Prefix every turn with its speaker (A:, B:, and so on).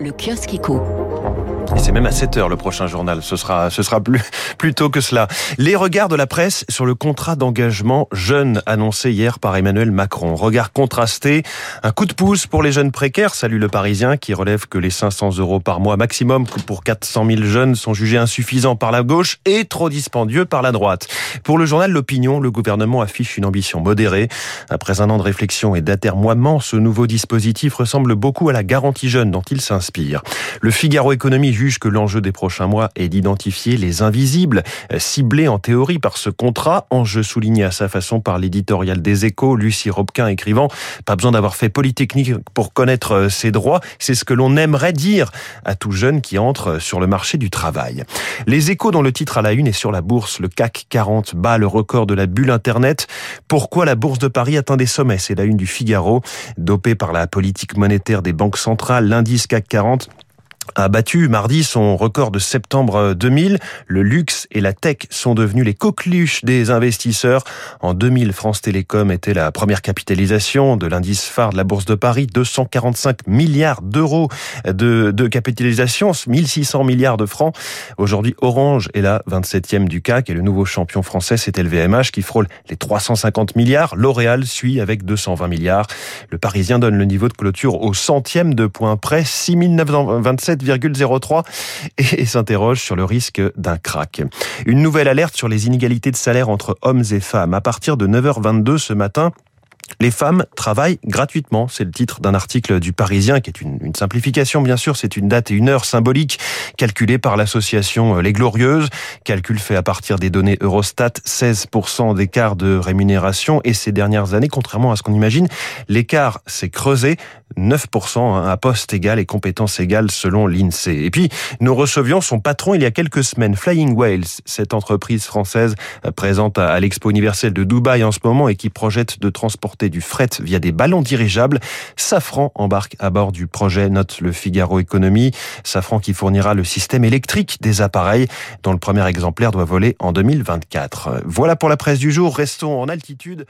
A: le kiosque éco.
B: Et c'est même à 7 heures le prochain journal. Ce sera, ce sera plus, plus tôt que cela. Les regards de la presse sur le contrat d'engagement jeune annoncé hier par Emmanuel Macron. Regard contrasté. Un coup de pouce pour les jeunes précaires. Salut le Parisien qui relève que les 500 euros par mois maximum pour 400 000 jeunes sont jugés insuffisants par la gauche et trop dispendieux par la droite. Pour le journal L'Opinion, le gouvernement affiche une ambition modérée. Après un an de réflexion et d'atermoiement, ce nouveau dispositif ressemble beaucoup à la garantie jeune dont il s'inspire. Le Figaro Économie que l'enjeu des prochains mois est d'identifier les invisibles, ciblés en théorie par ce contrat, enjeu souligné à sa façon par l'éditorial des échos, Lucie Robquin écrivant « Pas besoin d'avoir fait Polytechnique pour connaître euh, ses droits, c'est ce que l'on aimerait dire à tout jeune qui entre sur le marché du travail ». Les échos dont le titre à la une est sur la bourse, le CAC 40 bat le record de la bulle Internet. Pourquoi la bourse de Paris atteint des sommets? C'est la une du Figaro, dopé par la politique monétaire des banques centrales, l'indice CAC 40 a battu mardi son record de septembre 2000. Le luxe et la tech sont devenus les coqueluches des investisseurs. En 2000, France Télécom était la première capitalisation de l'indice phare de la Bourse de Paris. 245 milliards d'euros de, capitalisation, 1600 milliards de francs. Aujourd'hui, Orange est la 27e du CAC et le nouveau champion français, c'est LVMH qui frôle les 350 milliards. L'Oréal suit avec 220 milliards. Le Parisien donne le niveau de clôture au centième de point près, 6927 7,03 et s'interroge sur le risque d'un crack. Une nouvelle alerte sur les inégalités de salaire entre hommes et femmes. À partir de 9h22 ce matin, les femmes travaillent gratuitement. C'est le titre d'un article du Parisien qui est une, une simplification, bien sûr. C'est une date et une heure symbolique calculée par l'association Les Glorieuses. Calcul fait à partir des données Eurostat, 16% d'écart de rémunération. Et ces dernières années, contrairement à ce qu'on imagine, l'écart s'est creusé. 9% hein, à poste égal et compétences égales selon l'INSEE. Et puis, nous recevions son patron il y a quelques semaines, Flying Whales, cette entreprise française euh, présente à l'Expo universelle de Dubaï en ce moment et qui projette de transporter du fret via des ballons dirigeables. Safran embarque à bord du projet, note le Figaro Économie. Safran qui fournira le système électrique des appareils dont le premier exemplaire doit voler en 2024. Voilà pour la presse du jour. Restons en altitude.